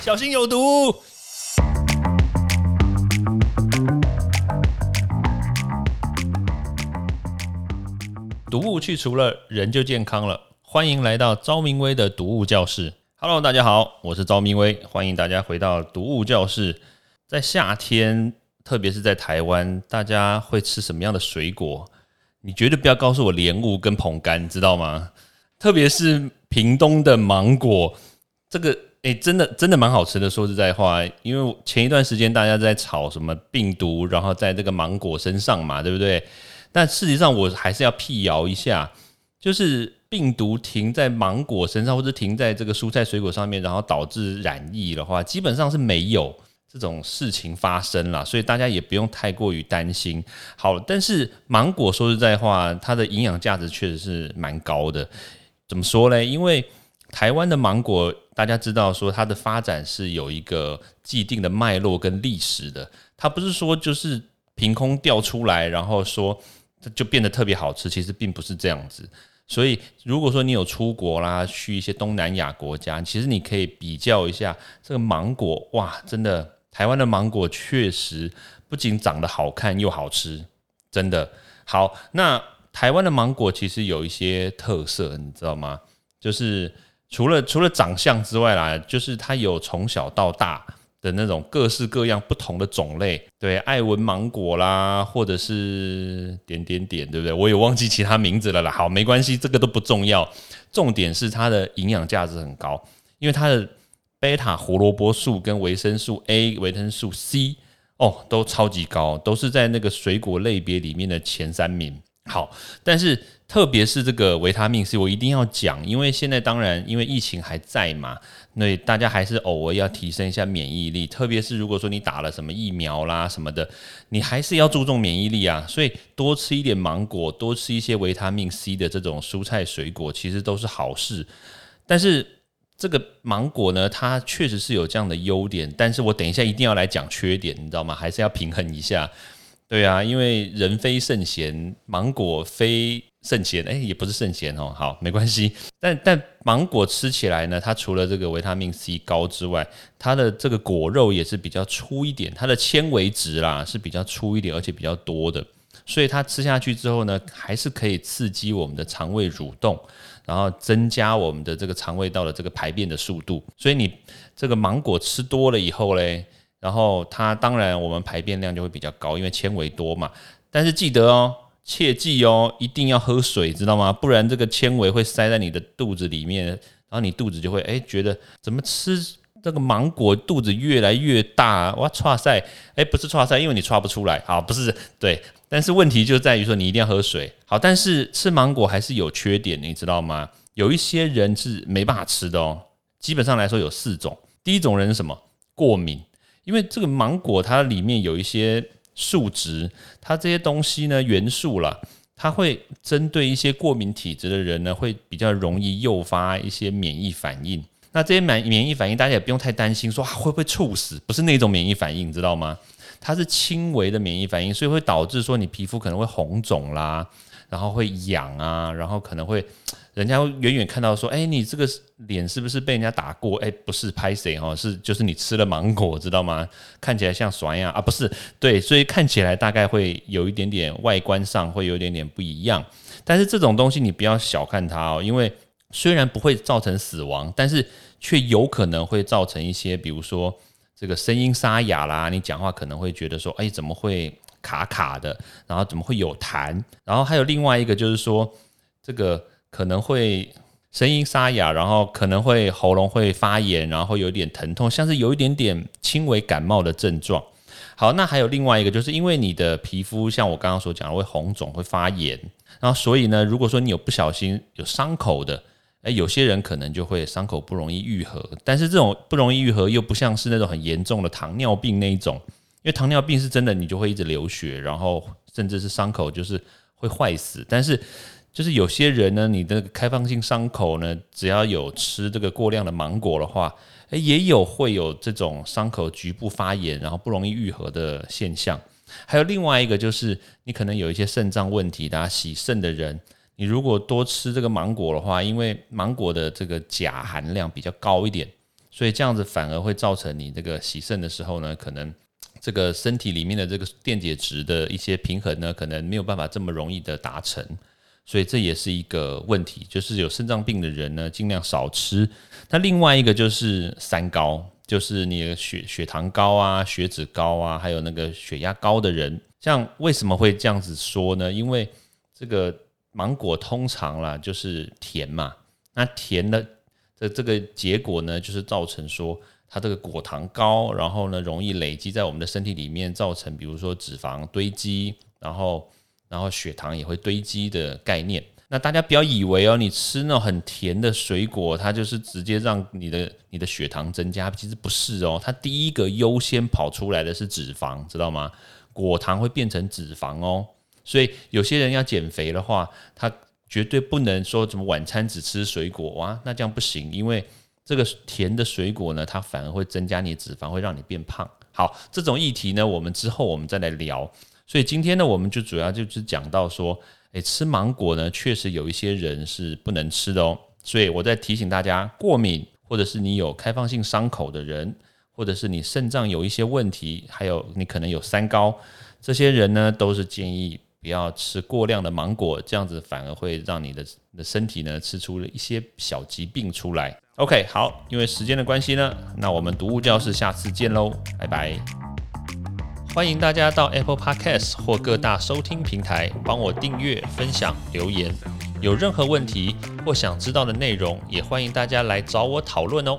小心有毒。毒物去除了，人就健康了。欢迎来到昭明威的毒物教室。Hello，大家好，我是昭明威，欢迎大家回到毒物教室。在夏天，特别是在台湾，大家会吃什么样的水果？你绝对不要告诉我莲雾跟捧柑，知道吗？特别是屏东的芒果，这个诶，真的真的蛮好吃的。说实在话，因为前一段时间大家在炒什么病毒，然后在这个芒果身上嘛，对不对？但事实上，我还是要辟谣一下，就是病毒停在芒果身上，或者停在这个蔬菜水果上面，然后导致染疫的话，基本上是没有这种事情发生了，所以大家也不用太过于担心。好，但是芒果说实在话，它的营养价值确实是蛮高的。怎么说呢？因为台湾的芒果，大家知道说它的发展是有一个既定的脉络跟历史的，它不是说就是凭空掉出来，然后说。就变得特别好吃，其实并不是这样子。所以，如果说你有出国啦，去一些东南亚国家，其实你可以比较一下这个芒果，哇，真的，台湾的芒果确实不仅长得好看又好吃，真的好。那台湾的芒果其实有一些特色，你知道吗？就是除了除了长相之外啦，就是它有从小到大。的那种各式各样不同的种类，对，爱文芒果啦，或者是点点点，对不对？我也忘记其他名字了啦。好，没关系，这个都不重要。重点是它的营养价值很高，因为它的贝塔胡萝卜素跟维生素 A、维生素 C 哦都超级高，都是在那个水果类别里面的前三名。好，但是特别是这个维他命 C，我一定要讲，因为现在当然因为疫情还在嘛。那大家还是偶尔要提升一下免疫力，特别是如果说你打了什么疫苗啦什么的，你还是要注重免疫力啊。所以多吃一点芒果，多吃一些维他命 C 的这种蔬菜水果，其实都是好事。但是这个芒果呢，它确实是有这样的优点，但是我等一下一定要来讲缺点，你知道吗？还是要平衡一下。对啊，因为人非圣贤，芒果非。圣贤哎，也不是圣贤哦，好，没关系。但但芒果吃起来呢，它除了这个维他命 C 高之外，它的这个果肉也是比较粗一点，它的纤维值啦是比较粗一点，而且比较多的，所以它吃下去之后呢，还是可以刺激我们的肠胃蠕动，然后增加我们的这个肠胃道的这个排便的速度。所以你这个芒果吃多了以后嘞，然后它当然我们排便量就会比较高，因为纤维多嘛。但是记得哦。切记哦，一定要喝水，知道吗？不然这个纤维会塞在你的肚子里面，然后你肚子就会哎觉得怎么吃这个芒果肚子越来越大，哇，唰塞，哎，不是唰塞，因为你唰不出来，啊，不是对，但是问题就在于说你一定要喝水，好，但是吃芒果还是有缺点，你知道吗？有一些人是没办法吃的哦，基本上来说有四种，第一种人是什么？过敏，因为这个芒果它里面有一些。数值，它这些东西呢，元素啦，它会针对一些过敏体质的人呢，会比较容易诱发一些免疫反应。那这些免免疫反应，大家也不用太担心，说会不会猝死？不是那种免疫反应，你知道吗？它是轻微的免疫反应，所以会导致说你皮肤可能会红肿啦，然后会痒啊，然后可能会。人家远远看到说：“哎，你这个脸是不是被人家打过？哎，不是拍谁哈，是就是你吃了芒果，知道吗？看起来像酸呀啊，不是对，所以看起来大概会有一点点外观上会有一点点不一样。但是这种东西你不要小看它哦，因为虽然不会造成死亡，但是却有可能会造成一些，比如说这个声音沙哑啦，你讲话可能会觉得说：哎，怎么会卡卡的？然后怎么会有痰？然后还有另外一个就是说这个。可能会声音沙哑，然后可能会喉咙会发炎，然后有点疼痛，像是有一点点轻微感冒的症状。好，那还有另外一个，就是因为你的皮肤像我刚刚所讲的会红肿、会发炎，然后所以呢，如果说你有不小心有伤口的，诶，有些人可能就会伤口不容易愈合。但是这种不容易愈合，又不像是那种很严重的糖尿病那一种，因为糖尿病是真的，你就会一直流血，然后甚至是伤口就是会坏死。但是就是有些人呢，你的开放性伤口呢，只要有吃这个过量的芒果的话，诶，也有会有这种伤口局部发炎，然后不容易愈合的现象。还有另外一个就是，你可能有一些肾脏问题，大家洗肾的人，你如果多吃这个芒果的话，因为芒果的这个钾含量比较高一点，所以这样子反而会造成你这个洗肾的时候呢，可能这个身体里面的这个电解质的一些平衡呢，可能没有办法这么容易的达成。所以这也是一个问题，就是有肾脏病的人呢，尽量少吃。那另外一个就是三高，就是你的血血糖高啊、血脂高啊，还有那个血压高的人。像为什么会这样子说呢？因为这个芒果通常啦就是甜嘛，那甜的这这个结果呢，就是造成说它这个果糖高，然后呢容易累积在我们的身体里面，造成比如说脂肪堆积，然后。然后血糖也会堆积的概念，那大家不要以为哦，你吃那种很甜的水果，它就是直接让你的你的血糖增加，其实不是哦，它第一个优先跑出来的是脂肪，知道吗？果糖会变成脂肪哦，所以有些人要减肥的话，他绝对不能说怎么晚餐只吃水果哇，那这样不行，因为这个甜的水果呢，它反而会增加你脂肪，会让你变胖。好，这种议题呢，我们之后我们再来聊。所以今天呢，我们就主要就是讲到说，诶，吃芒果呢，确实有一些人是不能吃的哦。所以我在提醒大家，过敏或者是你有开放性伤口的人，或者是你肾脏有一些问题，还有你可能有三高，这些人呢，都是建议不要吃过量的芒果，这样子反而会让你的的身体呢吃出了一些小疾病出来。OK，好，因为时间的关系呢，那我们读物教室下次见喽，拜拜。欢迎大家到 Apple Podcast 或各大收听平台帮我订阅、分享、留言。有任何问题或想知道的内容，也欢迎大家来找我讨论哦。